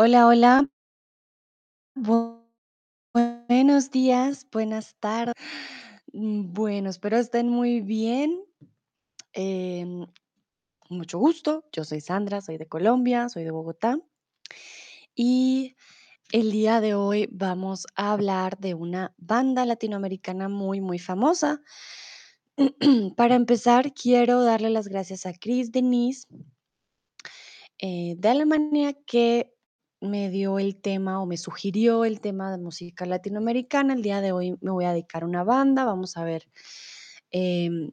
Hola, hola. Buenos días, buenas tardes. Mm, bueno, espero estén muy bien. Em, mucho gusto. Yo soy Sandra, soy de Colombia, soy de Bogotá. Y el día de hoy vamos a hablar de una banda latinoamericana muy, muy famosa. Para empezar, quiero darle las gracias a Chris Denise eh, de Alemania que me dio el tema o me sugirió el tema de música latinoamericana. El día de hoy me voy a dedicar a una banda. Vamos a ver em,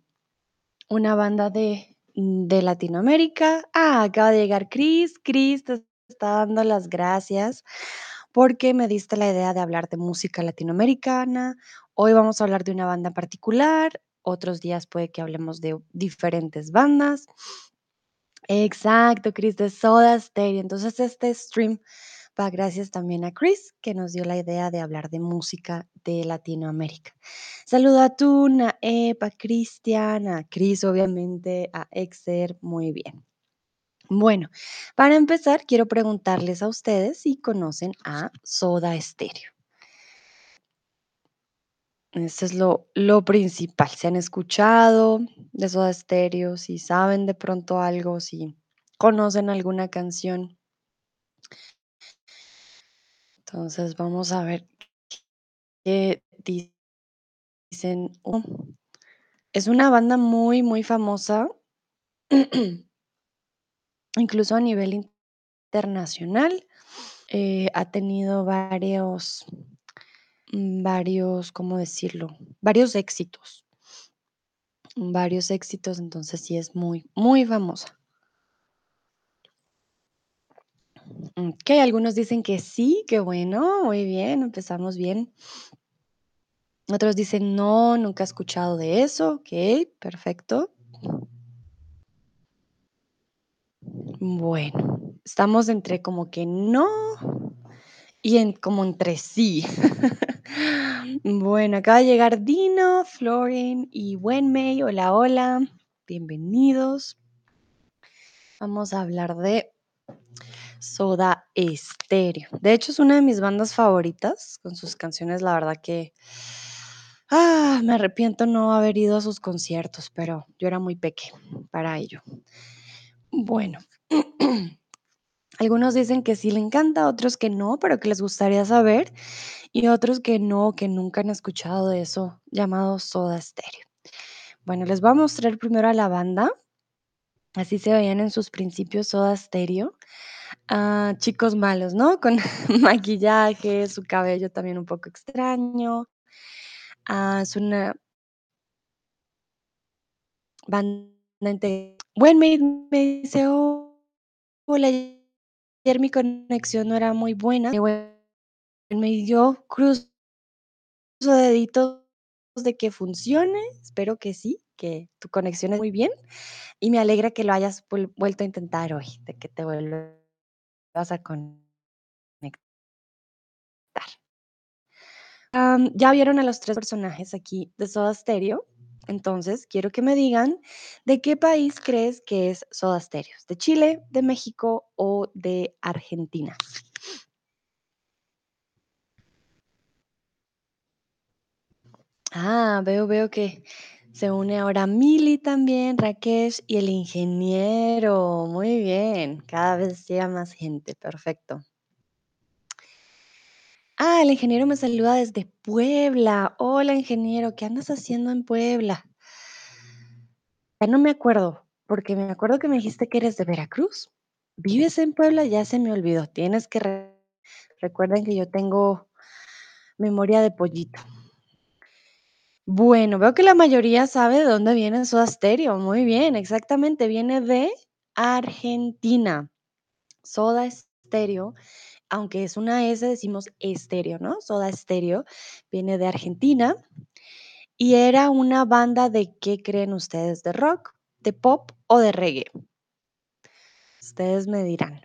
una banda de, de Latinoamérica. Ah, acaba de llegar Chris. Chris te está dando las gracias porque me diste la idea de hablar de música latinoamericana. Hoy vamos a hablar de una banda particular. Otros días puede que hablemos de diferentes bandas. Exacto, Chris, de Soda Stereo. Entonces, este stream va gracias también a Chris, que nos dio la idea de hablar de música de Latinoamérica. Saludo a Tuna, a Epa, Cristian, a Chris, obviamente, a Exer, muy bien. Bueno, para empezar, quiero preguntarles a ustedes si conocen a Soda Stereo. Eso es lo, lo principal. Si han escuchado de Soda Stereo, si saben de pronto algo, si conocen alguna canción. Entonces vamos a ver qué dicen. Oh, es una banda muy, muy famosa, incluso a nivel internacional. Eh, ha tenido varios, mm, varios, ¿cómo decirlo? Varios éxitos. Varios éxitos, entonces sí es muy, muy famosa. Ok, algunos dicen que sí, qué bueno, muy bien, empezamos bien. Otros dicen no, nunca he escuchado de eso. Ok, perfecto. Bueno, estamos entre como que no y en como entre sí. Bueno, acaba de llegar Dino, Florin y Wenmei. Hola, hola. Bienvenidos. Vamos a hablar de Soda Stereo. De hecho, es una de mis bandas favoritas con sus canciones. La verdad que ah, me arrepiento no haber ido a sus conciertos, pero yo era muy pequeña para ello. Bueno, algunos dicen que sí le encanta, otros que no, pero que les gustaría saber, y otros que no, que nunca han escuchado de eso llamado Soda Stereo. Bueno, les voy a mostrar primero a la banda. Así se veían en sus principios Soda Stereo. Ah, chicos malos, ¿no? Con maquillaje, su cabello también un poco extraño. Ah, es una banda Bueno, me me dice: "Hola, ayer mi conexión no era muy buena". Y yo cruzo deditos de que funcione, espero que sí, que tu conexión es muy bien, y me alegra que lo hayas vuel vuelto a intentar hoy, de que te vuelvas a conectar. Ya vieron a los 3 personajes aquí de Soda Stereo, entonces quiero que me digan, ¿de qué país crees que es Soda Stereo? ¿De Chile, de México o de Argentina? Ah, veo, veo que se une ahora Mili también, Rakesh y el ingeniero. Muy bien, cada vez llega más gente, perfecto. Ah, el ingeniero me saluda desde Puebla. Hola, ingeniero, ¿qué andas haciendo en Puebla? Ya no me acuerdo, porque me acuerdo que me dijiste que eres de Veracruz. ¿Vives en Puebla? Ya se me olvidó. Tienes que re recuerden que yo tengo memoria de pollito. Bueno, veo que la mayoría sabe de dónde viene Soda Stereo. Muy bien, exactamente, viene de Argentina. Soda Stereo, aunque es una S, decimos estéreo, ¿no? Soda Stereo viene de Argentina y era una banda de, ¿qué creen ustedes? ¿De rock, de pop o de reggae? Ustedes me dirán.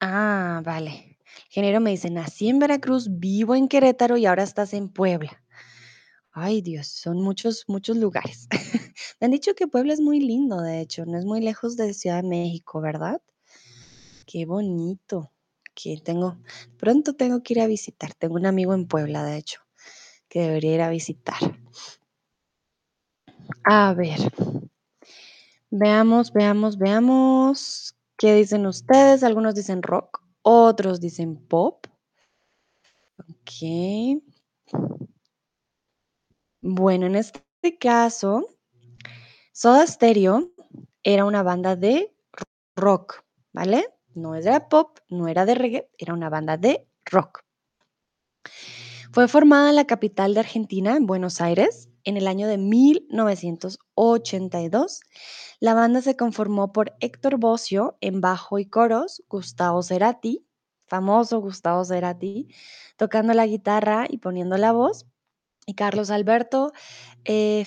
Ah, vale. Ingeniero me dice, nací en Veracruz, vivo en Querétaro y ahora estás en Puebla. Ay, Dios, son muchos, muchos lugares. Me han dicho que Puebla es muy lindo, de hecho, no es muy lejos de Ciudad de México, ¿verdad? Qué bonito. Que tengo pronto tengo que ir a visitar. Tengo un amigo en Puebla, de hecho, que debería ir a visitar. A ver. Veamos, veamos, veamos. ¿Qué dicen ustedes? Algunos dicen rock, otros dicen pop. Okey. Bueno, en este caso Soda Stereo era una banda de rock, ¿vale? No era pop, no era de reggae, era una banda de rock. Fue formada en la capital de Argentina, en Buenos Aires, en el año de 1982. La banda se conformó por Héctor Bossio en bajo y coros, Gustavo Cerati, famoso Gustavo Cerati, tocando la guitarra y poniendo la voz, y Carlos Alberto eh,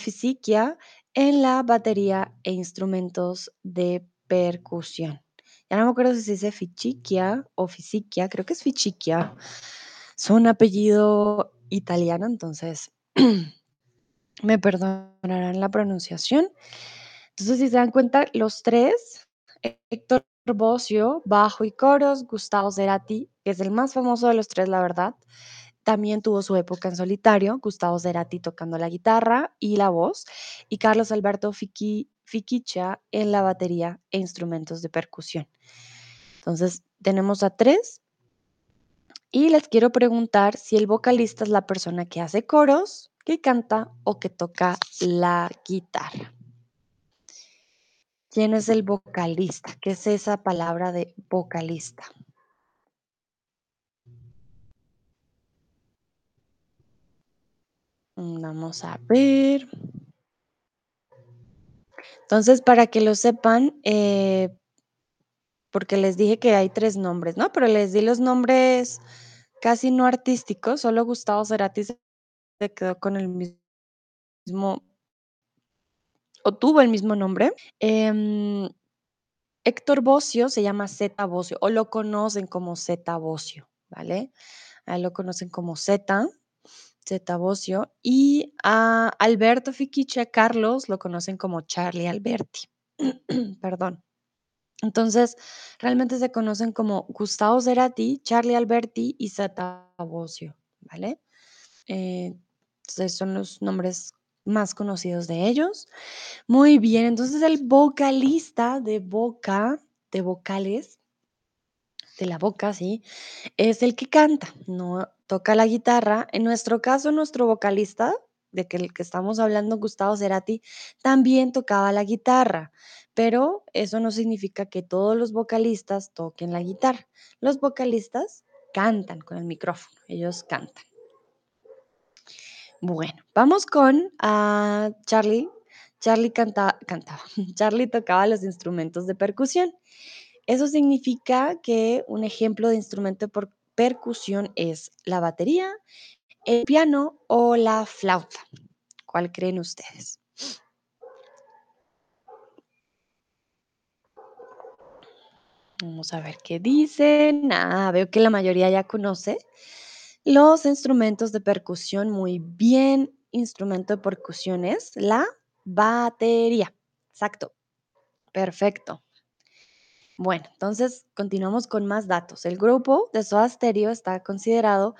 en la batería e instrumentos de percusión. Ya no me acuerdo si se dice Fichichia o Fisichia, creo que es Fichichia. Es un apellido italiano, entonces me perdonarán la pronunciación. Entonces, si se dan cuenta, los tres, Héctor Bossio, bajo y coros, Gustavo Cerati, que es el más famoso de los tres, la verdad, también tuvo su época en solitario, Gustavo Cerati tocando la guitarra y la voz, y Carlos Alberto Fiqui, Fiquicha en la batería e instrumentos de percusión. Entonces, tenemos a tres. Y les quiero preguntar si el vocalista es la persona que hace coros, que canta o que toca la guitarra. ¿Quién es el vocalista? ¿Qué es esa palabra de vocalista? Mm, vamos a ver. Entonces, para que lo sepan, eh, porque les dije que hay tres nombres, ¿no? Pero les di los nombres casi no artísticos, solo Gustavo Cerati se quedó con el mismo o tuvo el mismo nombre. Em, Héctor Bossio se llama Zeta Bossio o lo conocen como Zeta Bossio, ¿vale? A él lo conocen como Zeta, Zeta Bossio. Y a Alberto Fiquiche, Carlos, lo conocen como Charlie Alberti. Perdón. Entonces, realmente se conocen como Gustavo Cerati, Charlie Alberti y Zeta Bossio, ¿vale? Eh, entonces son los nombres más conocidos de ellos. Muy bien, entonces el vocalista de boca, de vocales, de la boca, sí, es el que canta, no toca la guitarra. En nuestro caso, nuestro vocalista, de que el que estamos hablando, Gustavo Cerati, también tocaba la guitarra, pero eso no significa que todos los vocalistas toquen la guitarra. Los vocalistas cantan con el micrófono, ellos cantan. Bueno, vamos con ah, Charlie. Charlie canta, cantaba, Charlie tocaba los instrumentos de percusión. Eso significa que un ejemplo de instrumento por percusión es la batería, el piano o la flauta. ¿Cuál creen ustedes? Vamos a ver qué dicen. Ah, veo que la mayoría ya conoce los instrumentos de percusión muy bien. Instrumento de percusión es la batería. Exacto. Perfecto. Bueno, entonces continuamos con más datos. El grupo de Soda Stereo está considerado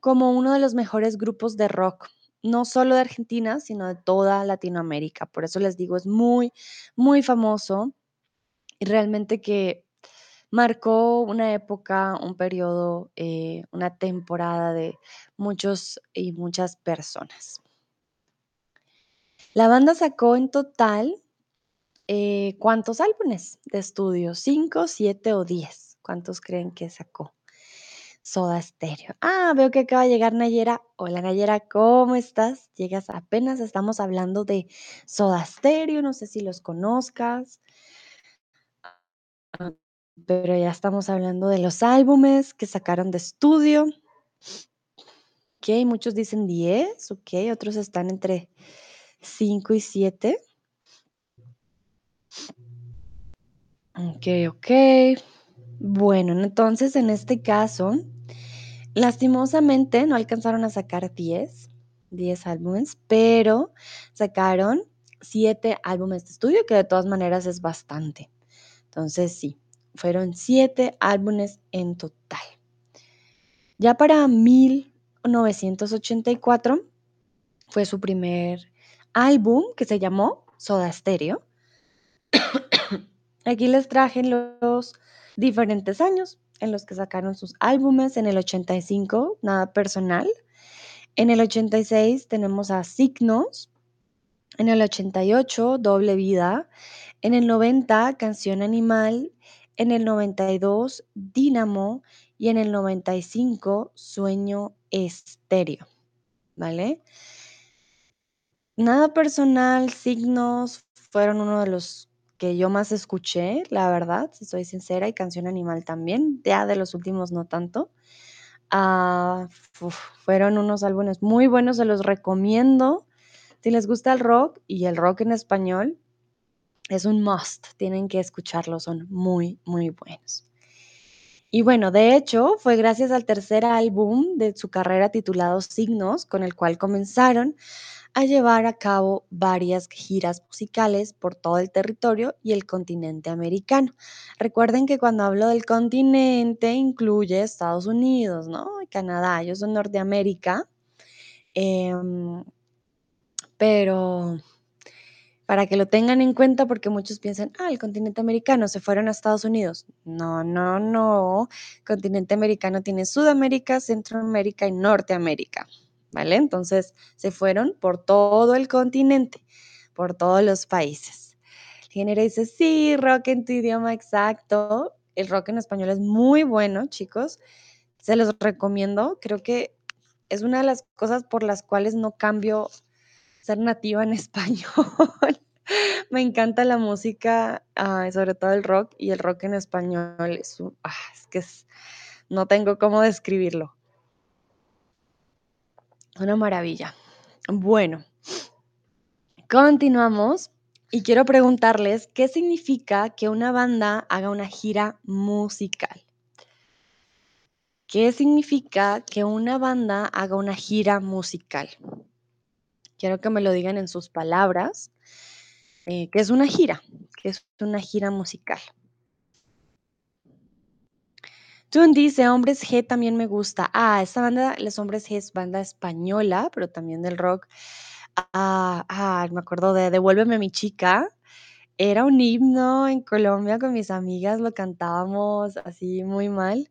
como uno de los mejores grupos de rock, no solo de Argentina, sino de toda Latinoamérica. Por eso les digo, es muy, muy famoso y realmente que marcó una época, un periodo, eh, una temporada de muchos y muchas personas. La banda sacó en total, eh, ¿cuántos álbumes de estudio? ¿Cinco, siete o diez? ¿Cuántos creen que sacó? Soda Stereo. Ah, veo que acaba de llegar Nayera. Hola Nayera, ¿cómo estás? Llegas apenas, estamos hablando de Soda Stereo, no sé si los conozcas. Ah, pero ya estamos hablando de los álbumes que sacaron de estudio. Ok, muchos dicen 10, ok, otros están entre 5 y 7. Ok, ok. Bueno, entonces en este caso, lastimosamente no alcanzaron a sacar 10, 10 álbumes, pero sacaron 7 álbumes de estudio, que de todas maneras es bastante. Entonces sí, Fueron siete álbumes en total. Ya para 1984 fue su primer álbum que se llamó Soda Stereo. Aquí les traje los diferentes años en los que sacaron sus álbumes. En el 85, nada personal. En el 86 tenemos a Signos. En el 88, Doble Vida. En el 90, Canción Animal. En el 92, Dínamo. Y en el 95, Sueño Estéreo. ¿Vale? Nada personal, Signos fueron uno de los que yo más escuché, la verdad, si soy sincera, y Canción Animal también, ya de los últimos no tanto. Ah, fueron unos álbumes muy buenos, se los recomiendo. Si les gusta el rock y el rock en español, es un must, tienen que escucharlo, son muy, muy buenos. Y bueno, de hecho, fue gracias al tercer álbum de su carrera titulado Signos, con el cual comenzaron a llevar a cabo varias giras musicales por todo el territorio y el continente americano. Recuerden que cuando hablo del continente incluye Estados Unidos, ¿no? Canadá, ellos son Norteamérica. Em, pero para que lo tengan en cuenta porque muchos piensan, ah, el continente americano se fueron a Estados Unidos. No, no, no. El continente americano tiene Sudamérica, Centroamérica y Norteamérica. ¿Vale? Entonces se fueron por todo el continente, por todos los países. El género dice, sí, rock en tu idioma exacto. El rock en español es muy bueno, chicos. Se los recomiendo. Creo que es una de las cosas por las cuales no cambio ser nativa en español. Me encanta la música, ah, sobre todo el rock, y el rock en español es, ah, es que no tengo cómo describirlo. Una maravilla. Bueno, continuamos y quiero preguntarles qué significa que una banda haga una gira musical. ¿Qué significa que una banda haga una gira musical? Quiero que me lo digan en sus palabras. Eh, ¿Qué es una gira? ¿Qué es una gira musical? Tun dice, Hombres G también me gusta. Ah, esta banda, Los Hombres G es banda española, pero también del rock. Ah, ah, me acuerdo de Devuélveme mi chica. Era un himno en Colombia con mis amigas, lo cantábamos así muy mal.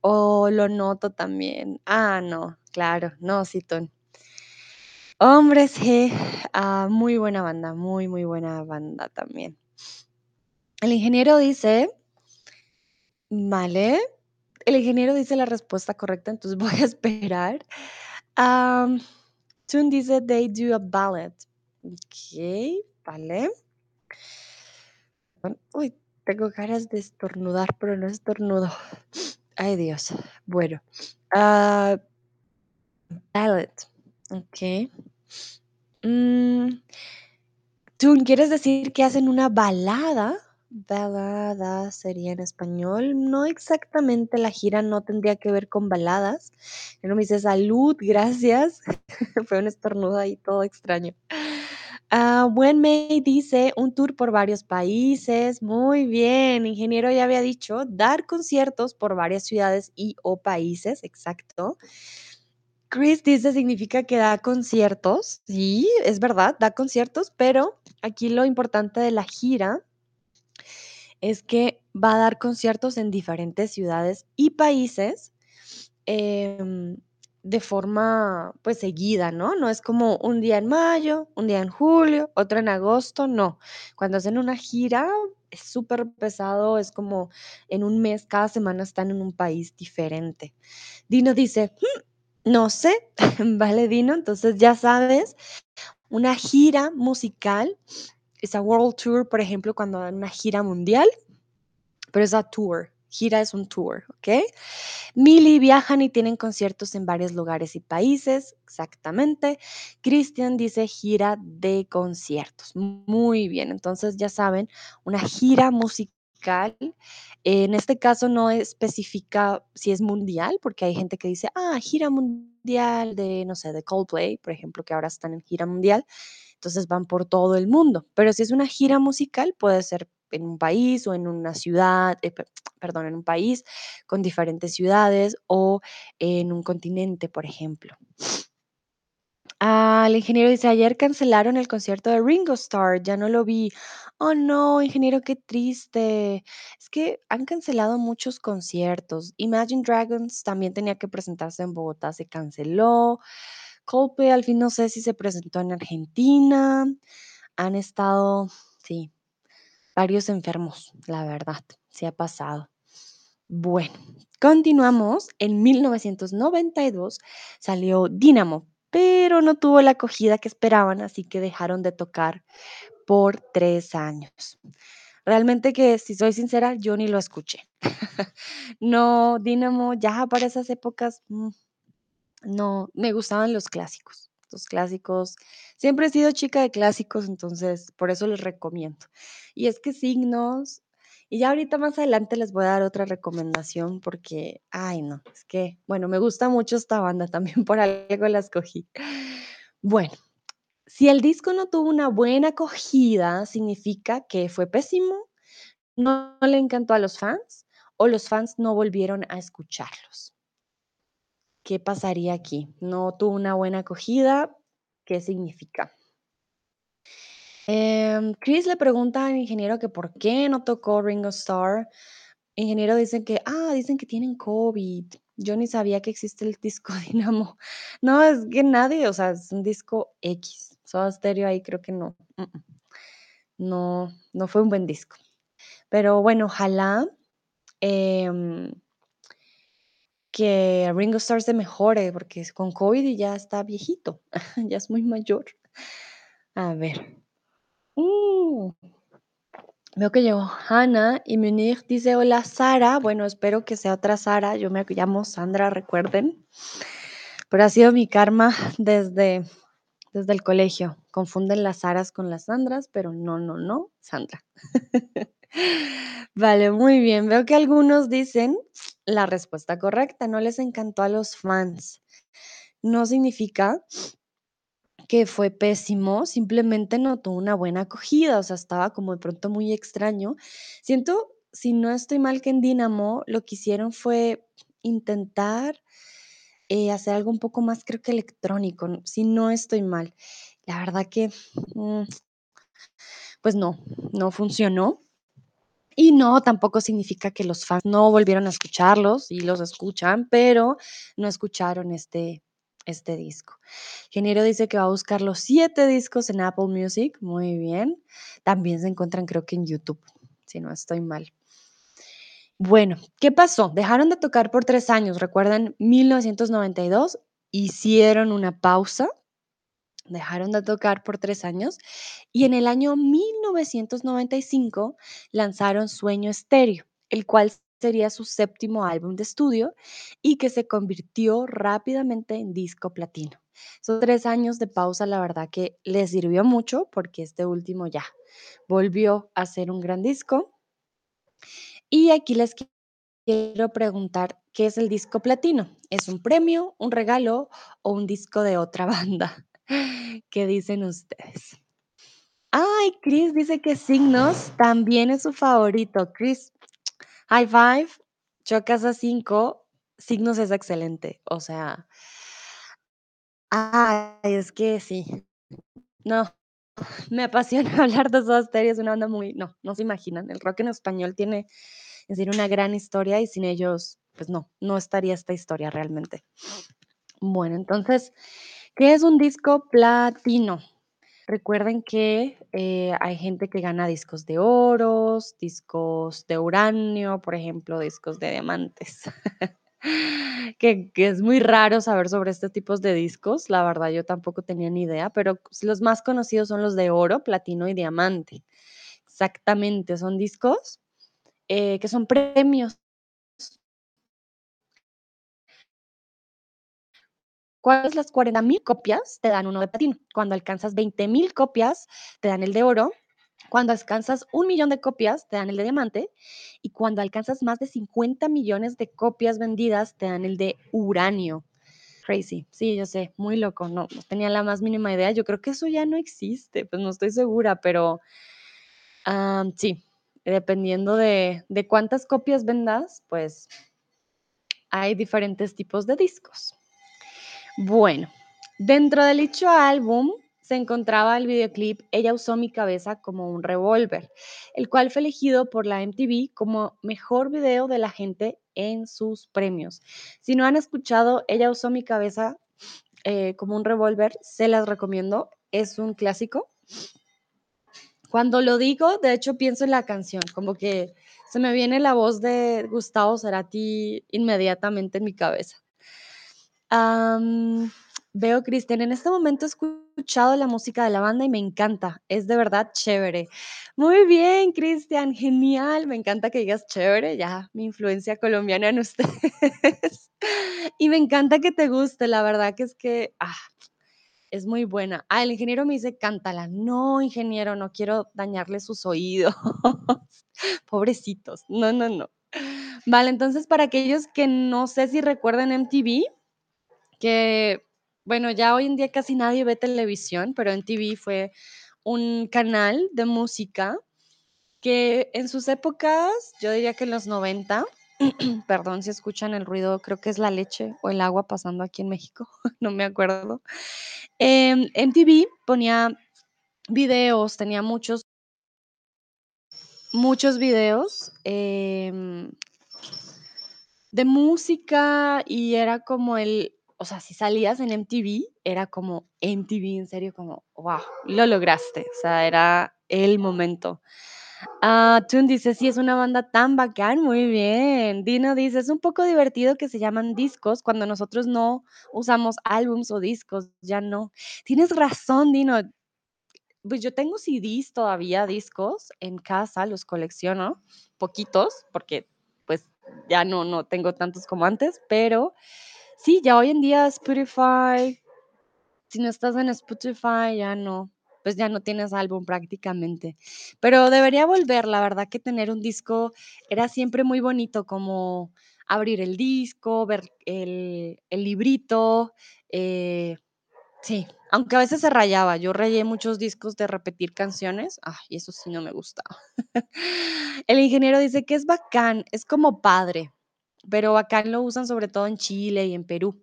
O lo noto también. Ah, no, claro, no, sí. Hombres G, ah, muy buena banda, muy, muy buena banda también. El ingeniero dice, vale, el ingeniero dice la respuesta correcta, entonces voy a esperar. Um, dice, they do a ballet. Ok, vale. Uy, tengo ganas de estornudar, pero no estornudo. Ay, Dios. Bueno. Uh, ballet. Ok. Mm, ¿quieres decir que hacen una balada? Balada sería en español. No exactamente, la gira no tendría que ver con baladas. no me dice salud, gracias. Fue un estornudo ahí todo extraño. Uh, Buen May dice un tour por varios países. Muy bien, ingeniero ya había dicho dar conciertos por varias ciudades y o países, exacto. Chris dice significa que da conciertos. Sí, es verdad, da conciertos, pero aquí lo importante de la gira es que va a dar conciertos en diferentes ciudades y países em, de forma pues seguida, ¿no? No es como un día en mayo, un día en julio, otro en agosto, no. Cuando hacen una gira es súper pesado, es como en un mes, cada semana están en un país diferente. Dino dice, mm, no sé, vale Dino, entonces ya sabes, una gira musical a World Tour, por ejemplo, cuando dan una gira mundial, pero es a tour. Gira es un tour, ¿ok? Mili viajan y tienen conciertos en varios lugares y países, exactamente. Cristian dice gira de conciertos. Muy bien, entonces ya saben, una gira musical. En este caso no especifica si es mundial, porque hay gente que dice, ah, gira mundial de, no sé, de Coldplay, por ejemplo, que ahora están en gira mundial entonces van por todo el mundo. Pero si es una gira musical, puede ser en un país o en una ciudad, eh, pe- perdón, en un país con diferentes ciudades o en un continente, por ejemplo. Ah, el ingeniero dice, ayer cancelaron el concierto de Ringo Starr, ya no lo vi. Oh no, ingeniero, qué triste. Es que han cancelado muchos conciertos. Imagine Dragons también tenía que presentarse en Bogotá, se canceló. Coldplay al fin no sé si se presentó en Argentina. Han estado, sí, varios enfermos, la verdad, se ha pasado. Bueno, continuamos. En 1992 salió Dynamo, pero no tuvo la acogida que esperaban, así que dejaron de tocar por tres años. Realmente que, si soy sincera, yo ni lo escuché. No, Dynamo ya para esas épocas, mm, no, me gustaban los clásicos. Los clásicos, siempre he sido chica de clásicos, entonces por eso les recomiendo. Y es que Signos, y ya ahorita más adelante les voy a dar otra recomendación porque, ay no, es que, bueno, me gusta mucho esta banda, también por algo la escogí. Bueno, si el disco no tuvo una buena acogida, significa que fue pésimo, no le encantó a los fans o los fans no volvieron a escucharlos. ¿Qué pasaría aquí? No tuvo una buena acogida, ¿qué significa? Em, Chris le pregunta al ingeniero que por qué no tocó Ringo Starr. Ingeniero dice que, ah, dicen que tienen COVID. Yo ni sabía que existe el disco Dynamo. No, es que nadie, o sea, es un disco X. Soda Stereo ahí creo que no. mm, mm. No, no fue un buen disco. Pero bueno, ojalá em, que Ringo Starr se mejore, porque con COVID ya está viejito, ya es muy mayor. A ver. Uh, veo que llegó Hannah y Munir dice, hola Sara. Bueno, espero que sea otra Sara. Yo me llamo Sandra, recuerden. Pero ha sido mi karma desde, desde el colegio. Confunden las Saras con las Sandras, pero no, no, no, Sandra. Vale, muy bien. Veo que algunos dicen la respuesta correcta. No les encantó a los fans. No significa que fue pésimo, simplemente no tuvo una buena acogida, o sea, estaba como de pronto muy extraño. Siento, si no estoy mal, que en Dynamo lo que hicieron fue intentar eh, hacer algo un poco más, creo que electrónico, si no estoy mal. La verdad que, mm, pues no, no funcionó. Y no, tampoco significa que los fans no volvieron a escucharlos y los escuchan, pero no escucharon este, este disco. Ingeniero dice que va a buscar los siete discos en Apple Music. Muy bien. También se encuentran, creo que en YouTube, si no estoy mal. Bueno, ¿qué pasó? Dejaron de tocar por tres años. Recuerdan, 1992 hicieron una pausa Dejaron de tocar por tres años y en el año 1995 lanzaron Sueño Estéreo, el cual sería su séptimo álbum de estudio y que se convirtió rápidamente en disco platino. Esos tres años de pausa, la verdad que les sirvió mucho porque este último ya volvió a ser un gran disco. Y aquí les qui- quiero preguntar, ¿qué es el disco platino? ¿Es un premio, un regalo o un disco de otra banda? ¿Qué dicen ustedes? Ay, Chris dice que Signos también es su favorito. Chris, high five, chocas a cinco. Signos es excelente. O sea, ay, es que sí. No, me apasiona hablar de Soda Stereo. Es una banda muy, no, no se imaginan. El rock en español tiene, es decir, una gran historia y sin ellos, pues no, no estaría esta historia realmente. Bueno, entonces, ¿qué es un disco platino? Recuerden que eh, hay gente que gana discos de oros, discos de uranio, por ejemplo, discos de diamantes. que, es muy raro saber sobre estos tipos de discos. La verdad, yo tampoco tenía ni idea, pero los más conocidos son los de oro, platino y diamante. Exactamente, son discos eh, que son premios. ¿Cuáles las 40.000 copias te dan uno de platino? Cuando alcanzas 20.000 copias, te dan el de oro Cuando alcanzas un millón de copias, te dan el de diamante. Y cuando alcanzas más de 50 millones de copias vendidas, te dan el de uranio. Crazy. Sí, yo sé, muy loco. No, tenía la más mínima idea. Yo creo que eso ya no existe, pues no estoy segura, pero sí. dependiendo de, de cuántas copias vendas, pues hay diferentes tipos de discos. Bueno, dentro del dicho álbum se encontraba el videoclip Ella usó mi cabeza como un revólver, el cual fue elegido por la MTV como mejor video de la gente en sus premios. Si no han escuchado Ella usó mi cabeza eh, como un revólver, se las recomiendo. Es un clásico. Cuando lo digo, de hecho pienso en la canción, como que se me viene la voz de Gustavo Cerati inmediatamente en mi cabeza. Veo, Cristian, en este momento he escuchado la música de la banda y me encanta, es de verdad chévere. Muy bien, Cristian, genial, me encanta que digas chévere, ya mi influencia colombiana en ustedes. y me encanta que te guste, la verdad que es que, ah, es muy buena. Ah, el ingeniero me dice, cántala. No, ingeniero, no quiero dañarle sus oídos. Pobrecitos. No, no, no. Vale, entonces para aquellos que no sé si recuerdan MTV, que bueno, ya hoy en día casi nadie ve televisión, pero MTV fue un canal de música que en sus épocas, yo diría que en los 90, perdón si escuchan el ruido, creo que es la leche o el agua pasando aquí en México, no me acuerdo. En MTV ponía videos, tenía muchos muchos videos, em, de música y era como el o sea, si salías en MTV, era como MTV, en serio, como, ¡guau!, lo lograste, o sea, era el momento. Ah, Tune dice: "Sí, es una banda tan bacán", muy bien. Dino dice: "Es un poco divertido que se llaman discos cuando nosotros no usamos álbums o discos, ya no". Tienes razón, Dino. Pues yo tengo CDs todavía, discos en casa, los colecciono, poquitos, porque, pues, ya no no tengo tantos como antes, pero sí, ya hoy en día Spotify, si no estás en Spotify, ya no, pues ya no tienes álbum prácticamente. Pero debería volver, la verdad que tener un disco era siempre muy bonito, como abrir el disco, ver el librito, eh, sí, aunque a veces se rayaba, yo rayé muchos discos de repetir canciones, ay, eso sí no me gustaba. El ingeniero dice que es bacán, es como padre, pero bacán lo usan sobre todo en Chile y en Perú.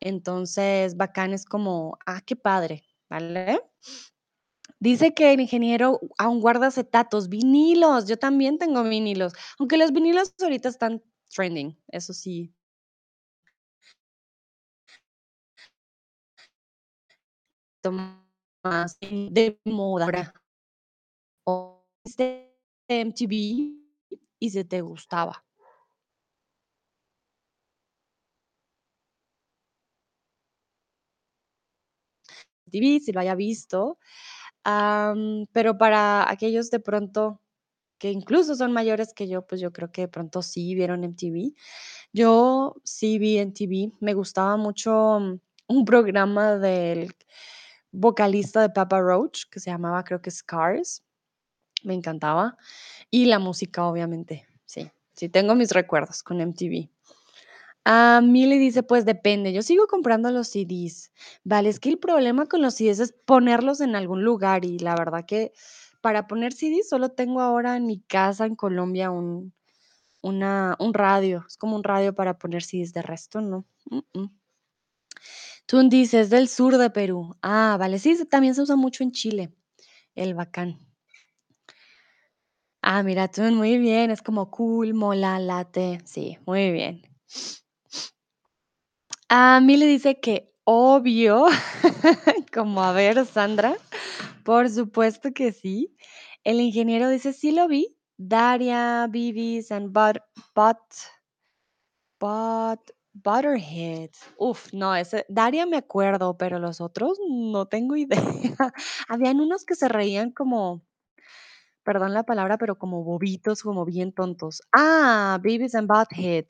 Entonces, bacán es como, ah, qué padre, ¿vale? Dice que el ingeniero aún guarda acetatos, vinilos, yo también tengo vinilos, aunque los vinilos ahorita están trending, eso sí. Más de moda. O de MTV y si te gustaba. MTV, si lo haya visto, pero para aquellos de pronto que incluso son mayores que yo, pues yo creo que de pronto sí vieron MTV. Yo sí vi MTV, me gustaba mucho mm, un programa del vocalista de Papa Roach que se llamaba, creo que Scars, me encantaba, y la música, obviamente, sí, sí tengo mis recuerdos con MTV. Ah, Mili dice, pues depende, yo sigo comprando los CDs. Vale, es que el problema con los CDs es ponerlos en algún lugar y la verdad que para poner CDs solo tengo ahora en mi casa en Colombia un, una, un radio, es como un radio para poner CDs, de resto no. Tun dice, es del sur de Perú. Ah, vale, sí, también se usa mucho en Chile, el bacán. Ah, mira, Tun, muy bien, es como cool, mola, late, sí, muy bien. A mí le dice que obvio, como a ver, Sandra, por supuesto que sí. El ingeniero dice, sí lo vi. Daria, Bibis and But, But, But, Butterhead. Uf, no, ese, Daria me acuerdo, pero los otros no tengo idea. Habían unos que se reían como, perdón la palabra, pero como bobitos, como bien tontos. Ah, Beavis and Butthead.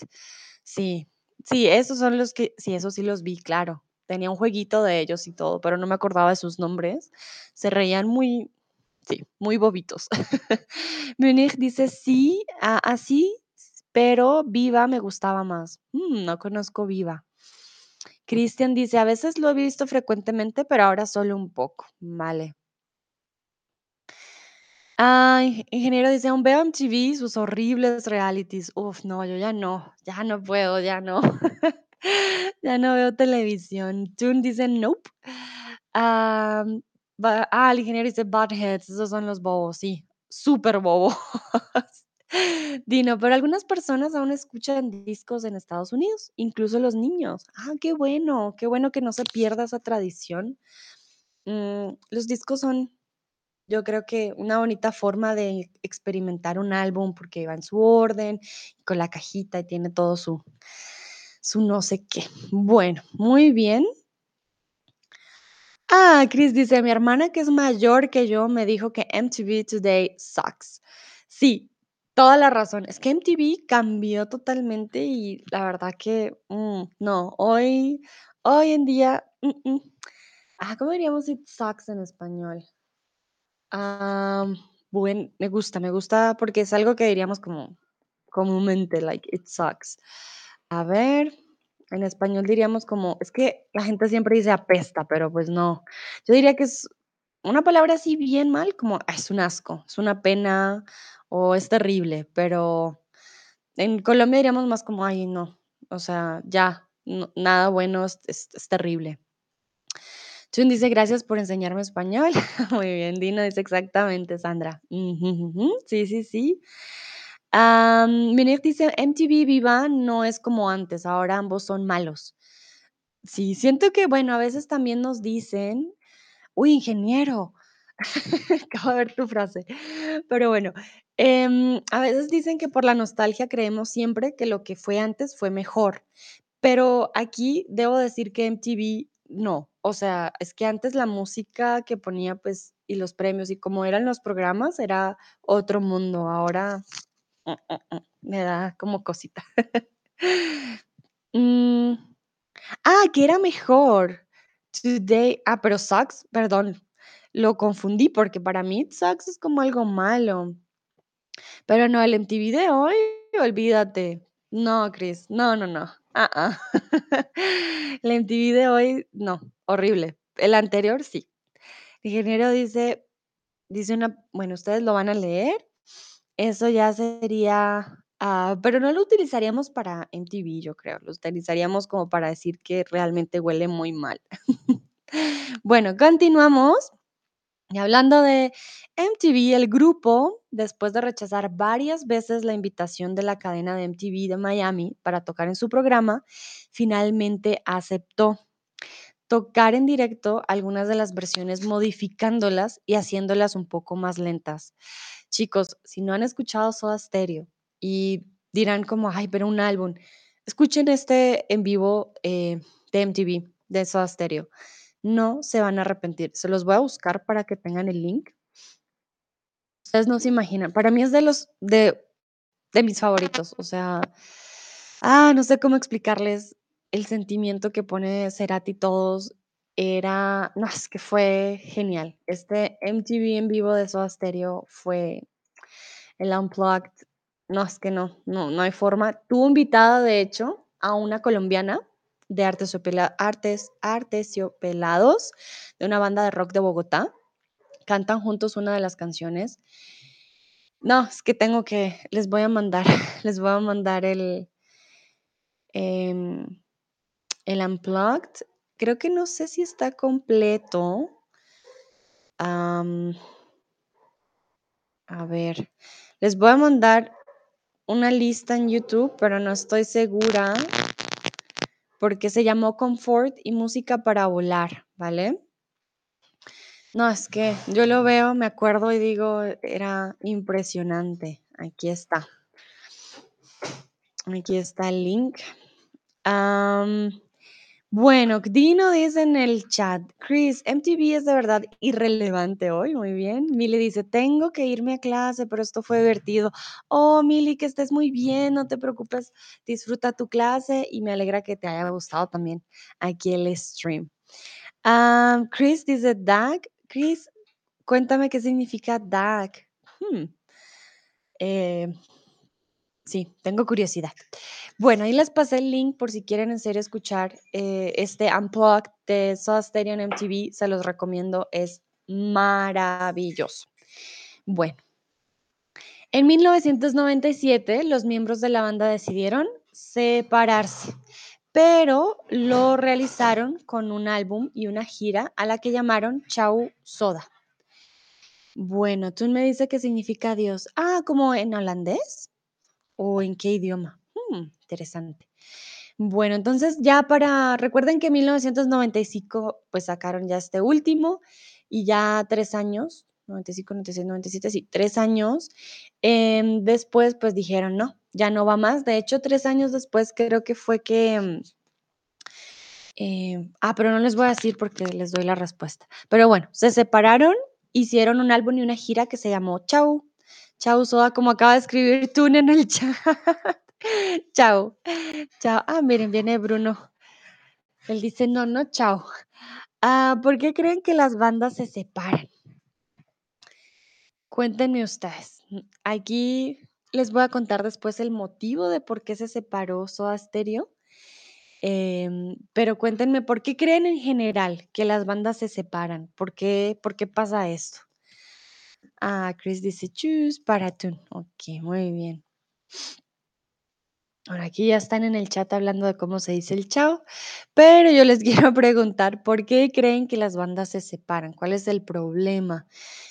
Sí, sí, esos son los que, sí, esos sí los vi, claro. Tenía un jueguito de ellos y todo, pero no me acordaba de sus nombres. Se reían muy, sí, muy bobitos. Munich dice sí, así, pero Viva me gustaba más. Mm, no conozco Viva. Christian dice, a veces lo he visto frecuentemente, pero ahora solo un poco. Vale. Ay, ingeniero dice: "Aún veo MTV, sus horribles realities". Uf, no, yo ya no, ya no puedo, ya no. Ya no veo televisión. Tune dice: "Nope". Ba ah, el ingeniero dice: "Buttheads", esos son los bobos, sí, súper bobos. Dino, pero algunas personas aún escuchan discos en Estados Unidos, incluso los niños. Ah, qué bueno, qué bueno que no se pierda esa tradición. Mm, los discos son yo creo que una bonita forma de experimentar un álbum, porque va en su orden, con la cajita y tiene todo su su no sé qué. Bueno, muy bien. Ah, Chris dice: "Mi hermana, que es mayor que yo, me dijo que MTV Today sucks". Sí, toda la razón. Es que MTV cambió totalmente y la verdad que, mm, no, hoy hoy en día, mm, mm. Ah, ¿cómo diríamos it sucks en español? Am, buen me gusta, me gusta porque es algo que diríamos como comúnmente, like, it sucks. A ver, en español diríamos como es que la gente siempre dice apesta, pero pues no. Yo diría que es una palabra así bien mal, como "Ah, es un asco, es una pena o es terrible, pero en Colombia diríamos más como: "Ay, no, o sea, ya, nada bueno, es terrible". Chun dice: "Gracias por enseñarme español". Muy bien, Dino dice: "Exactamente, Sandra". Sí, sí, sí. Am, Minet dice: "MTV Viva no es como antes, ahora ambos son malos". Sí, siento que, bueno, a veces también nos dicen uy, ingeniero, acabo de ver tu frase, pero bueno, em, a veces dicen que por la nostalgia creemos siempre que lo que fue antes fue mejor, pero aquí debo decir que MTV no, o sea, es que antes la música que ponía, pues, y los premios y cómo eran los programas era otro mundo, ahora, mm, mm, mm, me da como cosita. Ah, que era mejor. Today ah, pero sucks, perdón, lo confundí porque para mí sucks es como algo malo. Pero no, el MTV de hoy, olvídate. No, Chris, no, no, no, ah. El MTV de hoy, no, horrible. El anterior, sí. Ingeniero dice dice una bueno, ustedes lo van a leer. Eso ya sería, ah, pero no lo utilizaríamos para MTV, yo creo, lo utilizaríamos como para decir que realmente huele muy mal. Bueno, continuamos. Y hablando de MTV, el grupo, después de rechazar varias veces la invitación de la cadena de MTV de Miami para tocar en su programa, finalmente aceptó tocar en directo algunas de las versiones modificándolas y haciéndolas un poco más lentas. Chicos, si no han escuchado Soda Stereo y dirán como: "Ay, pero un álbum", escuchen este en vivo, eh, de MTV, de Soda Stereo. No se van a arrepentir. Se los voy a buscar para que tengan el link. Ustedes no se imaginan. Para mí es de los de de mis favoritos, o sea, ah, no sé cómo explicarles el sentimiento que pone Cerati todos, era no, es que fue genial. Este MTV en vivo de Soda Stereo fue el Unplugged, no, es que no, no, no hay forma. Tuvo invitada, de hecho, a una colombiana de Artes Artesiopelados, de una banda de rock de Bogotá. Cantan juntos una de las canciones. No, es que tengo que les voy a mandar les voy a mandar el em, el Unplugged. Creo que no sé si está completo. A ver, les voy a mandar una lista en YouTube, pero no estoy segura porque se llamó Confort y música para volar, ¿vale? No, es que yo lo veo, me acuerdo y digo, era impresionante. Aquí está. Aquí está el link. Bueno, Dino dice en el chat: "Chris, MTV es de verdad irrelevante hoy". Muy bien. Mili dice: "Tengo que irme a clase, pero esto fue divertido". Oh, Mili, que estés muy bien, no te preocupes, disfruta tu clase y me alegra que te haya gustado también aquí el stream. Am, Chris dice: "DAG". Chris, cuéntame qué significa DAG. Hmm. Eh Sí, tengo curiosidad. Bueno, ahí les pasé el link por si quieren en serio escuchar, eh, este Unplugged de Soda Stereo en MTV, se los recomiendo, es maravilloso. Bueno, En 1997, los miembros de la banda decidieron separarse, pero lo realizaron con un álbum y una gira a la que llamaron Chau Soda. Bueno, tú me dices qué significa adiós. Ah, ¿como en holandés? ¿O en qué idioma? Mm, interesante. Bueno, entonces ya para, recuerden que en 1995 pues sacaron ya este último y ya tres años, 95, 96, 97, sí, tres años. em, después pues dijeron, no, ya no va más. De hecho, tres años después creo que fue que... mm, eh, ah, pero no les voy a decir porque les doy la respuesta. Pero bueno, se separaron, hicieron un álbum y una gira que se llamó Chau. Chau Soda, como acaba de escribir Tune en el chat. Chau. Chao. Ah, miren, viene Bruno. Él dice, no, no, chao. Ah, ¿por qué creen que las bandas se separan? Cuéntenme ustedes. Aquí les voy a contar después el motivo de por qué se separó Soda Stereo. Em, pero cuéntenme, ¿por qué creen en general que las bandas se separan? ¿Por qué, por qué pasa esto? Ah, Chris dice, choose para tú. Ok, muy bien. Ahora aquí ya están en el chat hablando de cómo se dice el chao, pero yo les quiero preguntar, ¿por qué creen que las bandas se separan? ¿Cuál es el problema?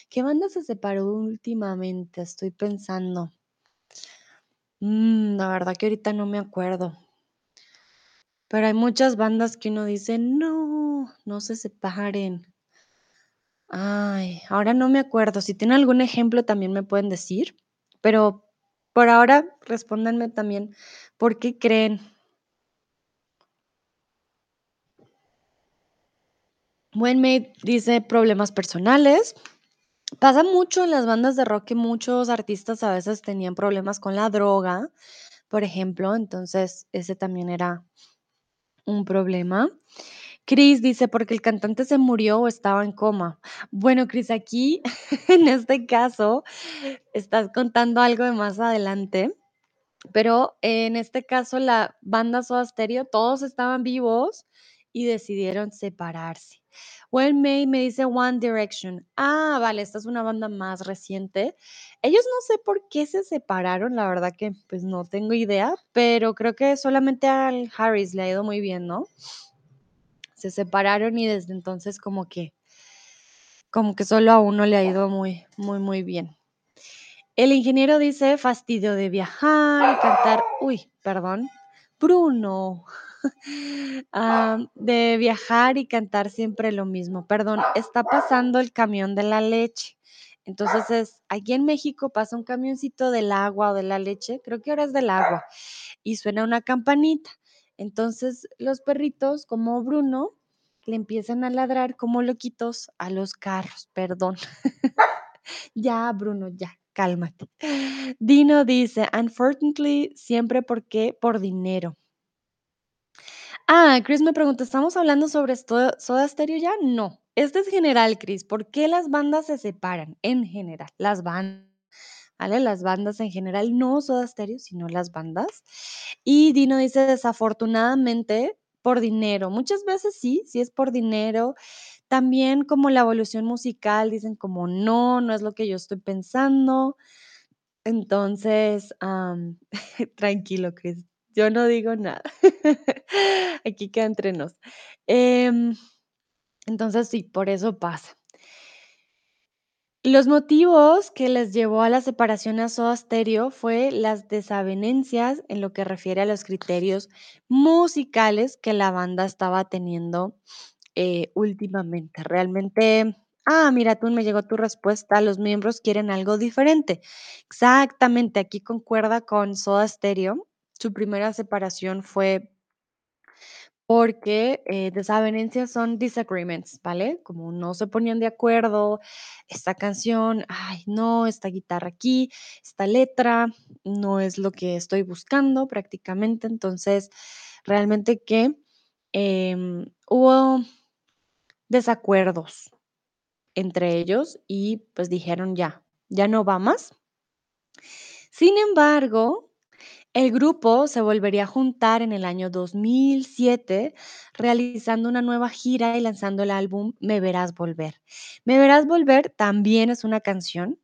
¿Qué banda se separó últimamente? Estoy pensando. Mm, la verdad que ahorita no me acuerdo, pero hay muchas bandas que uno dice, no, no se separen. Ay, ahora no me acuerdo. Si tienen algún ejemplo también me pueden decir, pero por ahora respóndanme también, ¿por qué creen? Mate dice problemas personales. Pasa mucho en las bandas de rock que muchos artistas a veces tenían problemas con la droga, por ejemplo, entonces ese también era un problema. Chris dice, porque el cantante se murió o estaba en coma. Bueno, Chris, aquí en este caso estás contando algo de más adelante, pero en este caso la banda Soda Stereo, todos estaban vivos y decidieron separarse. Well May me dice One Direction. Ah, vale, esta es una banda más reciente. Ellos no sé por qué se separaron, la verdad que pues no tengo idea, pero creo que solamente al Harris le ha ido muy bien, ¿no? Se separaron y desde entonces como que como que solo a uno le ha ido muy muy muy bien. El ingeniero dice fastidio de viajar y cantar, uy, perdón, Bruno, ah, de viajar y cantar siempre lo mismo. Perdón, está pasando el camión de la leche. Entonces es, aquí en México pasa un camioncito del agua o de la leche, creo que ahora es del agua, y suena una campanita. Entonces los perritos, como Bruno, le empiezan a ladrar como loquitos a los carros, perdón. Ya, Bruno, ya, cálmate. Dino dice, unfortunately, siempre porque por dinero. Ah, Chris me pregunta, ¿estamos hablando sobre Soda Stereo ya? No. Este es general, Chris. ¿Por qué las bandas se separan? En general, las bandas, Las bandas en general, no Soda Stereo, sino las bandas. Y Dino dice, desafortunadamente, por dinero. Muchas veces sí, sí es por dinero. También como la evolución musical, dicen como no, no es lo que yo estoy pensando. Entonces, am, tranquilo, Chris, yo no digo nada. Aquí queda entre nos. Em, entonces sí, por eso pasa. Los motivos que les llevó a la separación a Soda Stereo fue las desavenencias en lo que refiere a los criterios musicales que la banda estaba teniendo eh, últimamente. Realmente, ah, mira, tú me llegó tu respuesta, los miembros quieren algo diferente. Exactamente, aquí concuerda con Soda Stereo. Su primera separación fue porque eh, desavenencias son disagreements, ¿vale? Como no se ponían de acuerdo, esta canción, ay, no, esta guitarra aquí, esta letra, no es lo que estoy buscando prácticamente. Entonces, realmente que em, hubo desacuerdos entre ellos y pues dijeron ya, ya no va más. Sin embargo, el grupo se volvería a juntar en el año 2007, realizando una nueva gira y lanzando el álbum Me Verás Volver. Me Verás Volver también es una canción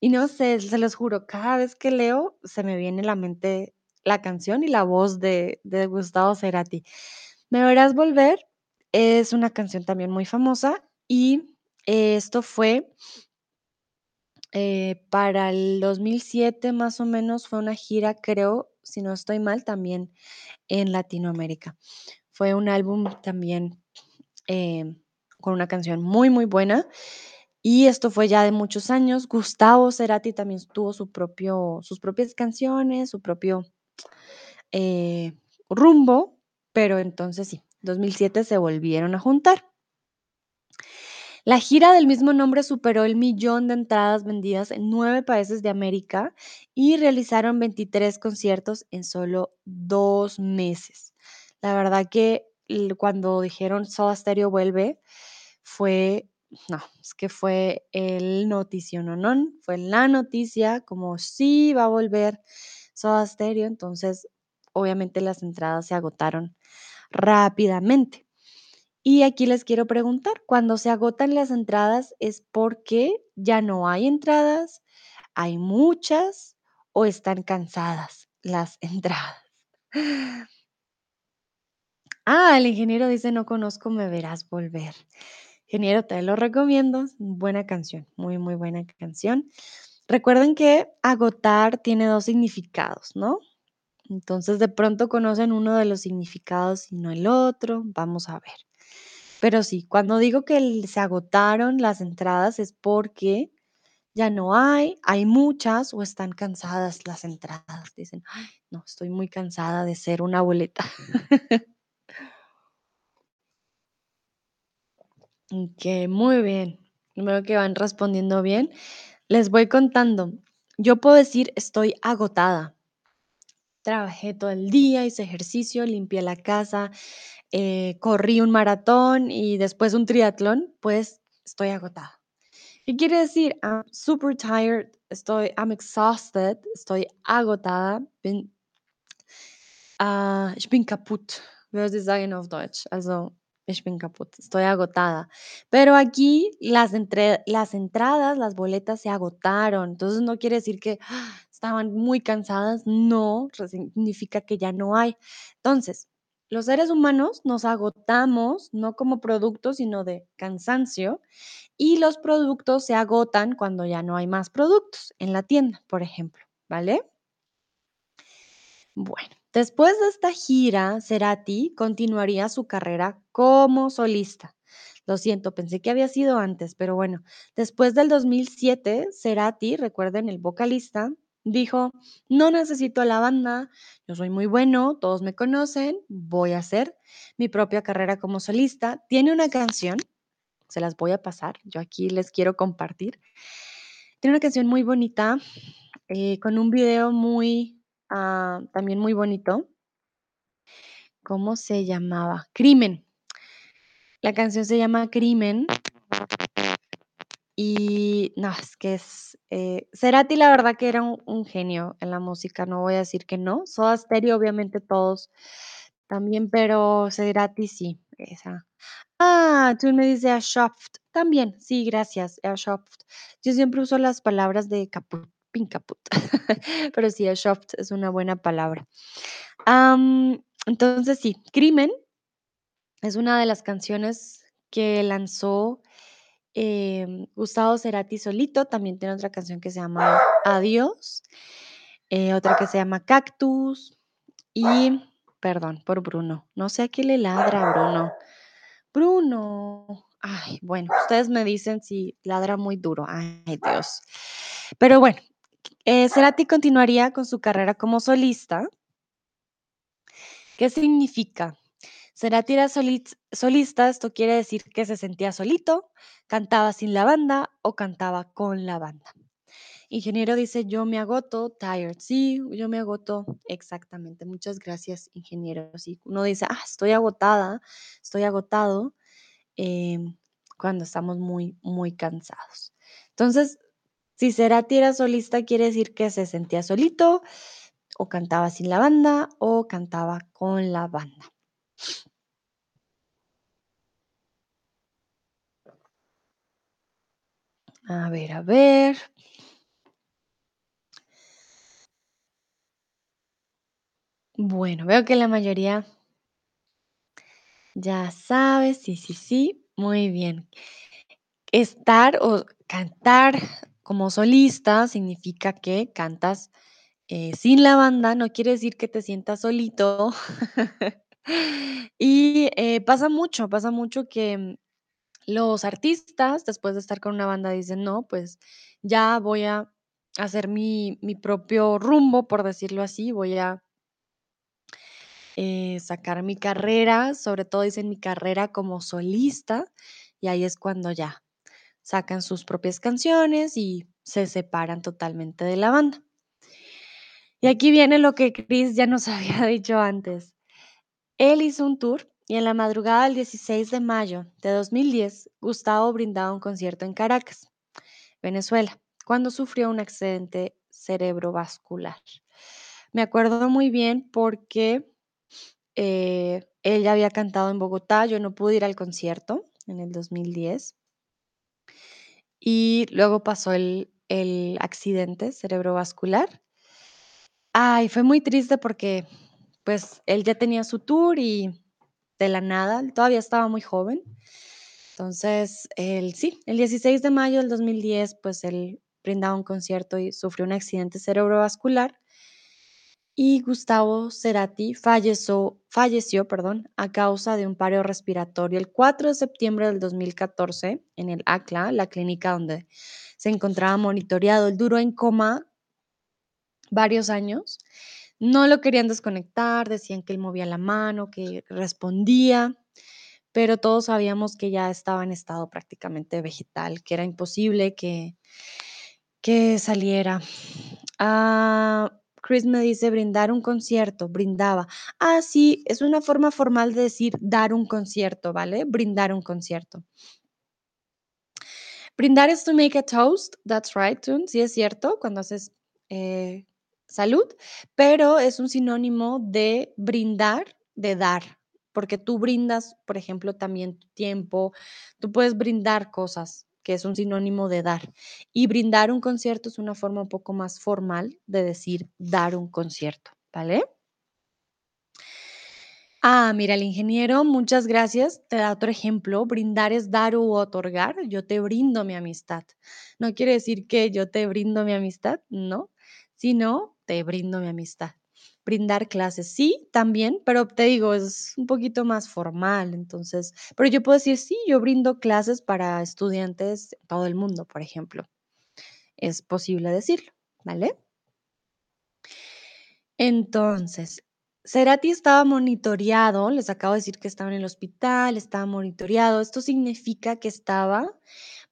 Y no sé, se los juro, cada vez que leo se me viene a la mente la canción y la voz de de Gustavo Cerati. Me verás volver es una canción también muy famosa y esto fue eh, para el 2007 más o menos fue una gira, creo, si no estoy mal, también en Latinoamérica. Fue un álbum también em, con una canción muy, muy buena. Y esto fue ya de muchos años. Gustavo Cerati también tuvo su propio, sus propias canciones, su propio eh, rumbo, pero entonces sí, 2007 se volvieron a juntar. La gira del mismo nombre superó el millón de entradas vendidas en nueve países de América y realizaron 23 conciertos en solo dos meses. La verdad que cuando dijeron Soda Stereo vuelve, fue, no, es que fue el noticiononón, fue la noticia como sí va a volver Soda Stereo, entonces obviamente las entradas se agotaron rápidamente. Y aquí les quiero preguntar, cuando se agotan las entradas, ¿es porque ya no hay entradas, hay muchas o están cansadas las entradas? Ah, el ingeniero dice, no conozco, me verás volver. Ingeniero, te lo recomiendo, buena canción, muy, muy buena canción. Recuerden que agotar tiene dos significados, ¿no? Entonces, de pronto conocen uno de los significados y no el otro. Vamos a ver. Pero sí, cuando digo que se agotaron las entradas es porque ya no hay, hay muchas o están cansadas las entradas. Dicen: "Ay, no, estoy muy cansada de ser una boleta". Okey, muy bien. Veo que van respondiendo bien. Les voy contando. Yo puedo decir: "Estoy agotada". Trabajé todo el día, hice ejercicio, limpié la casa, eh, corrí un maratón y después un triatlón, pues estoy agotada. ¿Qué quiere decir? I'm super tired, estoy I'm exhausted, estoy agotada, bin ah, ich bin kaputt, würde sie sagen auf Deutsch. Also, ich bin kaputt, estoy agotada. Pero aquí las entre las entradas, las boletas se agotaron, entonces no quiere decir que ¡ah! Estaban muy cansadas, no, significa que ya no hay. Entonces, los seres humanos nos agotamos, no como producto, sino de cansancio, y los productos se agotan cuando ya no hay más productos en la tienda, por ejemplo, ¿vale? Bueno, después de esta gira, Cerati continuaría su carrera como solista. Lo siento, pensé que había sido antes, pero bueno, después del 2007, Cerati, recuerden, el vocalista, dijo, no necesito la banda, yo soy muy bueno, todos me conocen, voy a hacer mi propia carrera como solista. Tiene una canción, se las voy a pasar, yo aquí les quiero compartir. Tiene una canción muy bonita, eh, con un video muy, ah, también muy bonito. ¿Cómo se llamaba? Crimen. La canción se llama Crimen y no, es que es, eh, Cerati la verdad que era un genio en la música, no voy a decir que no. Soda Stereo, obviamente todos también, pero Cerati sí, esa. Ah, tú me dices erschöpft. También, sí, gracias, erschöpft. Yo siempre uso las palabras de caput, bin kaputt, pero sí, erschöpft es una buena palabra. Entonces sí, Crimen es una de las canciones que lanzó, em, Gustavo Cerati solito, también tiene otra canción que se llama Adiós, eh, otra que se llama Cactus y perdón por Bruno, no sé a qué le ladra Bruno. Bruno. Ay, bueno, ustedes me dicen si ladra muy duro. Ay, Dios. Pero bueno, eh, Cerati continuaría con su carrera como solista. ¿Qué significa? Era solit- solista, esto quiere decir que se sentía solito, cantaba sin la banda o cantaba con la banda. Ingeniero dice, yo me agoto, tired. Sí, yo me agoto. Exactamente. Muchas gracias, ingeniero. Sí, uno dice, ah, estoy agotada, estoy agotado em, cuando estamos muy, muy cansados. Entonces, si Cerati era solista, quiere decir que se sentía solito, o cantaba sin la banda, o cantaba con la banda. A ver, a ver. Bueno, veo que la mayoría ya sabe, sí, sí, sí, muy bien. Estar o cantar como solista significa que cantas eh, sin la banda, no quiere decir que te sientas solito, Y, eh, pasa mucho, pasa mucho que, mm, los artistas, después de estar con una banda, dicen: "No, pues ya voy a hacer mi mi propio rumbo", por decirlo así, voy a eh, sacar mi carrera, sobre todo dicen mi carrera como solista, y ahí es cuando ya sacan sus propias canciones y se separan totalmente de la banda. Y aquí viene lo que Chris ya nos había dicho antes. Él hizo un tour y en la madrugada del 16 de mayo de 2010, Gustavo brindaba un concierto en Caracas, Venezuela, cuando sufrió un accidente cerebrovascular. Me acuerdo muy bien porque eh, él ya había cantado en Bogotá, yo no pude ir al concierto en el 2010 y luego pasó el, el accidente cerebrovascular. Ay, fue muy triste porque pues él ya tenía su tour y de la nada, él todavía estaba muy joven. Entonces, el, sí, el 16 de mayo del 2010, pues él brindaba un concierto y sufrió un accidente cerebrovascular y Gustavo Cerati falleció, falleció perdón, a causa de un paro respiratorio el 4 de septiembre del 2014 en el ACLA, la clínica donde se encontraba monitoreado. Él duró en coma varios años. No lo querían desconectar, decían que él movía la mano, que respondía, pero todos sabíamos que ya estaba en estado prácticamente vegetal, que era imposible que, que saliera. Ah, Chris me dice brindar un concierto, brindaba. Ah, sí, es una forma formal de decir dar un concierto, ¿vale? Brindar un concierto. Brindar es to make a toast, that's right, Tun, sí es cierto, cuando haces eh, salud, pero es un sinónimo de brindar, de dar, porque tú brindas, por ejemplo, también tu tiempo, tú puedes brindar cosas, que es un sinónimo de dar. Y brindar un concierto es una forma un poco más formal de decir dar un concierto, ¿vale? Ah, mira, el ingeniero, muchas gracias. Te da otro ejemplo. Brindar es dar u otorgar. Yo te brindo mi amistad. No quiere decir que yo te brindo mi amistad, no, sino te brindo mi amistad. Brindar clases, sí, también, pero te digo, es un poquito más formal, entonces, pero yo puedo decir, sí, yo brindo clases para estudiantes de todo el mundo, por ejemplo. Es posible decirlo, ¿vale? Entonces, Cerati estaba monitoreado, les acabo de decir que estaba en el hospital, estaba monitoreado. Esto significa que estaba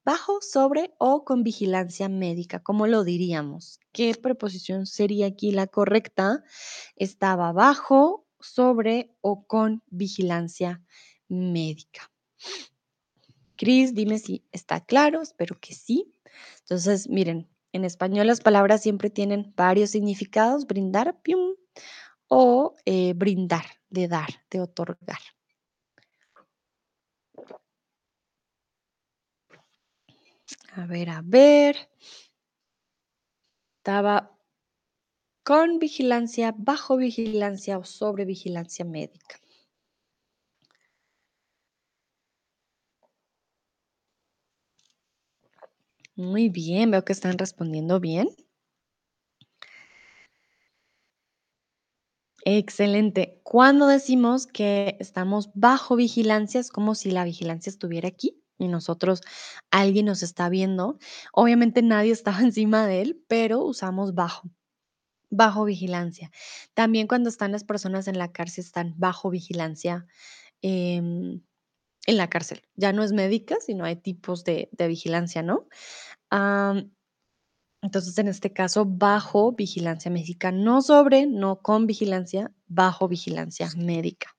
bajo, sobre o con vigilancia médica, ¿cómo lo diríamos? ¿Qué preposición sería aquí la correcta? Estaba bajo, sobre o con vigilancia médica. Cris, dime si está claro, espero que sí. Entonces, miren, en español las palabras siempre tienen varios significados, brindar, pium, o eh, brindar, de dar, de otorgar. A ver, a ver. Estaba con vigilancia, bajo vigilancia o sobre vigilancia médica. Muy bien, veo que están respondiendo bien. Excelente. Cuando decimos que estamos bajo vigilancia, es como si la vigilancia estuviera aquí y nosotros, alguien nos está viendo. Obviamente nadie estaba encima de él, pero usamos bajo, bajo vigilancia. También cuando están las personas en la cárcel, están bajo vigilancia em, en la cárcel. Ya no es médica, sino hay tipos de, de vigilancia, ¿no? Entonces, en este caso, bajo vigilancia médica, no sobre, no con vigilancia, bajo vigilancia médica.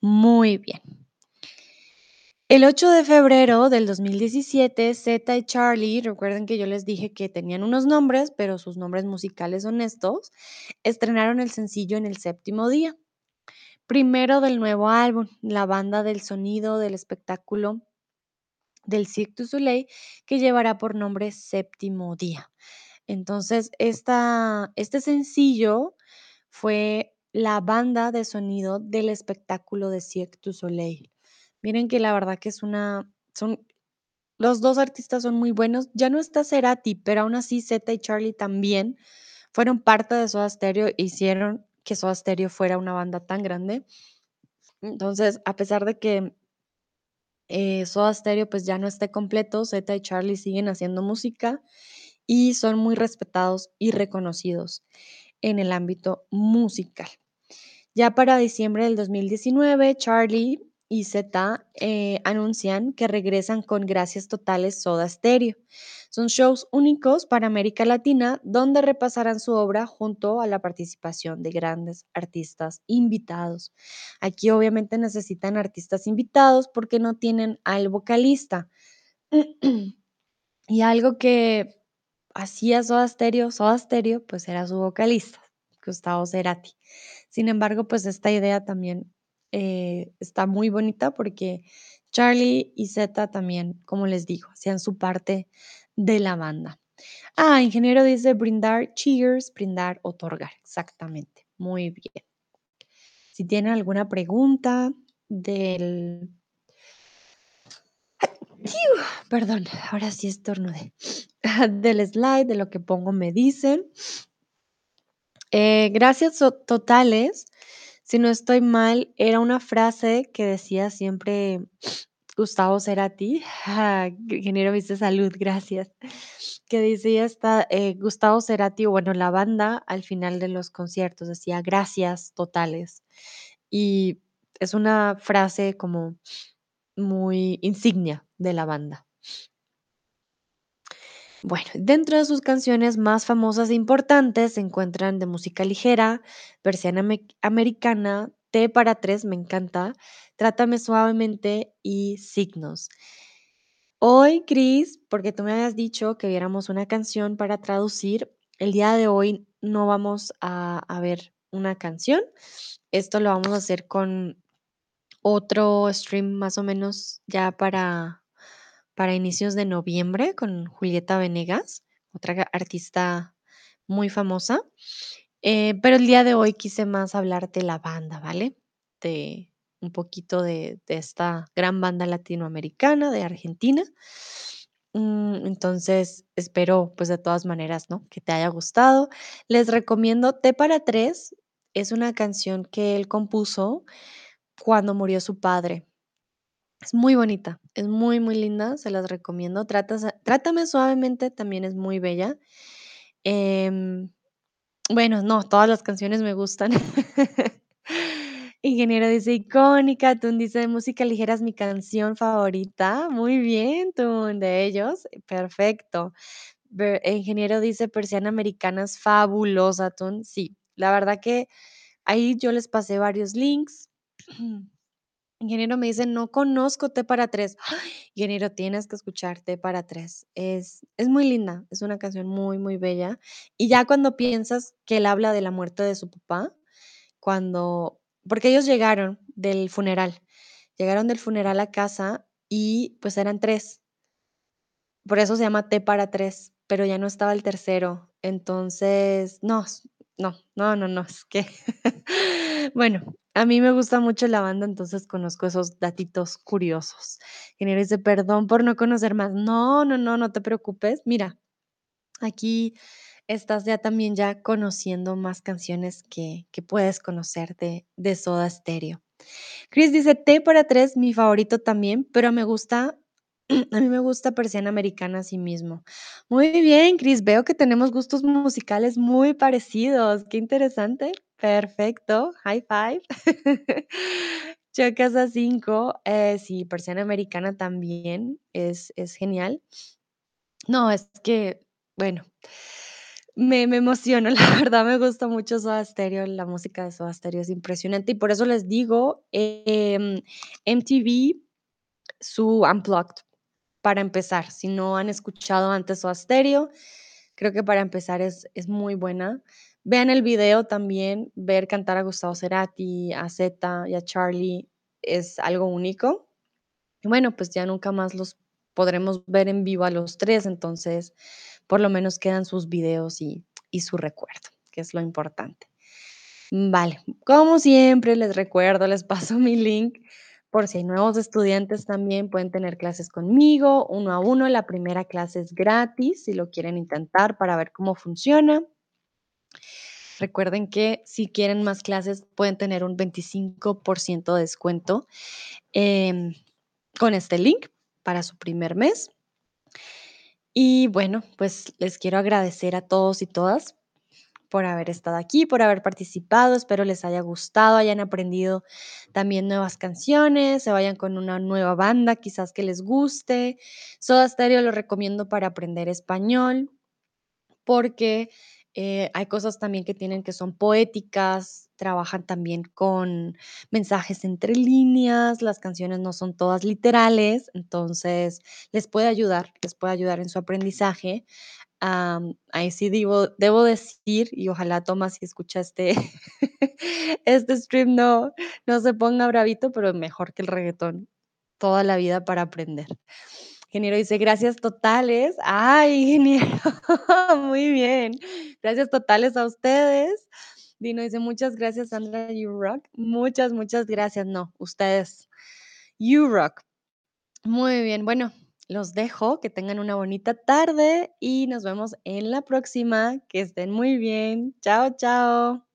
Muy bien. El 8 de febrero del 2017, Zeta y Charlie, recuerden que yo les dije que tenían unos nombres, pero sus nombres musicales son estos, estrenaron el sencillo en el séptimo día. Primero del nuevo álbum, la banda del sonido del espectáculo del Cirque du Soleil, que llevará por nombre Séptimo Día. Entonces, este sencillo fue la banda de sonido del espectáculo de Cirque du Soleil. Miren que la verdad que es una son los 2 artistas son muy buenos. Ya no está Cerati, pero aún así Zeta y Charlie también fueron parte de Soda Stereo e hicieron que Soda Stereo fuera una banda tan grande. Entonces, a pesar de que eh, Soda Stereo pues ya no esté completo, Zeta y Charlie siguen haciendo música y son muy respetados y reconocidos en el ámbito musical. Ya para diciembre del 2019, Charlie y Zeta eh, anuncian que regresan con Gracias Totales Soda Stereo. Son shows únicos para América Latina donde repasarán su obra junto a la participación de grandes artistas invitados. Aquí obviamente necesitan artistas invitados porque no tienen al vocalista. y algo que hacía Soda Stereo, Soda Stereo, pues era su vocalista, Gustavo Cerati. Sin embargo, pues esta idea también eh, está muy bonita porque Charlie y Zeta también, como les digo, hacían su parte de la banda. Ah, ingeniero dice brindar, cheers, brindar, otorgar. Exactamente. Muy bien. Si tienen alguna pregunta del... Perdón, ahora sí estornudé. Del slide, de lo que pongo, me dicen. Eh, gracias totales. Si no estoy mal, era una frase que decía siempre Gustavo Cerati. ingeniero Viste Salud, gracias. Que decía esta, eh, Gustavo Cerati, bueno, la banda al final de los conciertos decía gracias totales. Y es una frase como muy insignia de la banda. Bueno, dentro de sus canciones más famosas e importantes se encuentran de música ligera, Persiana Americana, T para tres, me encanta, Trátame suavemente y Signos. Hoy, Cris, porque tú me habías dicho que viéramos una canción para traducir, el día de hoy no vamos a, a ver una canción. Esto lo vamos a hacer con otro stream más o menos ya para para inicios de noviembre con Julieta Venegas, otra artista muy famosa. Eh, pero el día de hoy quise más hablar de la banda, ¿vale? De un poquito de, esta gran banda latinoamericana de Argentina. Mm, entonces, espero, pues de todas maneras, ¿no? Que te haya gustado. Les recomiendo T para tres. Es una canción que él compuso cuando murió su padre. Es muy bonita, es muy, muy linda, se las recomiendo. Trátame suavemente también es muy bella. Em, bueno, no, todas las canciones me gustan. Ingeniero dice icónica, Tun dice música ligera es mi canción favorita. Muy bien, Tun, de ellos, perfecto. ingeniero dice persiana americana es fabulosa, Tun. Sí, la verdad que ahí yo les pasé varios links. Ingeniero me dice, no conozco T para tres. Ingeniero, tienes que escuchar T para tres. Es, es muy linda, es una canción muy, muy bella. Y ya cuando piensas que él habla de la muerte de su papá, cuando, porque ellos llegaron del funeral, llegaron del funeral a casa y pues eran tres. Por eso se llama T para tres, pero ya no estaba el tercero. Entonces, no, no, no, no, no, es que, bueno, a mí me gusta mucho la banda, entonces conozco esos datitos curiosos. Ingeniero dice, perdón por no conocer más. No, no, no, no te preocupes. Mira, aquí estás ya también ya conociendo más canciones que, que puedes conocer de, de Soda Stereo. Chris dice, T para tres, mi favorito también, pero me gusta a mí me gusta Persiana Americana sí mismo. Muy bien, Chris, veo que tenemos gustos musicales muy parecidos. Qué interesante. Perfecto. High five. Chocas 5. Eh, sí, Persiana Americana también es, es genial. No, es que, bueno, me, me emociono, la verdad me gusta mucho Soda Stereo, la música de Soda Stereo es impresionante y por eso les digo, em, MTV, su Unplugged, para empezar. Si no han escuchado antes o Stereo, creo que para empezar es, es muy buena. Vean el video también, ver cantar a Gustavo Cerati, a Zeta y a Charlie es algo único. Bueno, pues ya nunca más los podremos ver en vivo a los tres, entonces por lo menos quedan sus videos y, y su recuerdo, que es lo importante. Vale, como siempre, les recuerdo, les paso mi link por si hay nuevos estudiantes también pueden tener clases conmigo, uno a uno. La primera clase es gratis, si lo quieren intentar para ver cómo funciona. Recuerden que si quieren más clases, pueden tener un 25% de descuento, em, con este link para su primer mes. Y bueno, pues les quiero agradecer a todos y todas por haber estado aquí, por haber participado. Espero les haya gustado, hayan aprendido también nuevas canciones, se vayan con una nueva banda, quizás que les guste. Soda Stereo lo recomiendo para aprender español, porque, eh, hay cosas también que tienen que son poéticas, trabajan también con mensajes entre líneas, las canciones no son todas literales, entonces les puede ayudar, les puede ayudar en su aprendizaje. Ahí sí debo decir, y ojalá Tomás, si escucha este este stream, no no se ponga bravito, pero mejor que el reguetón, toda la vida para aprender. Ingeniero dice: "Gracias totales". Ay, ingeniero, muy bien. Gracias totales a ustedes. Dino dice: "Muchas gracias, Sandra, you rock". Muchas, muchas gracias. No, ustedes, you rock. Muy bien, bueno, los dejo, que tengan una bonita tarde y nos vemos en la próxima. Que estén muy bien. Chao, chao.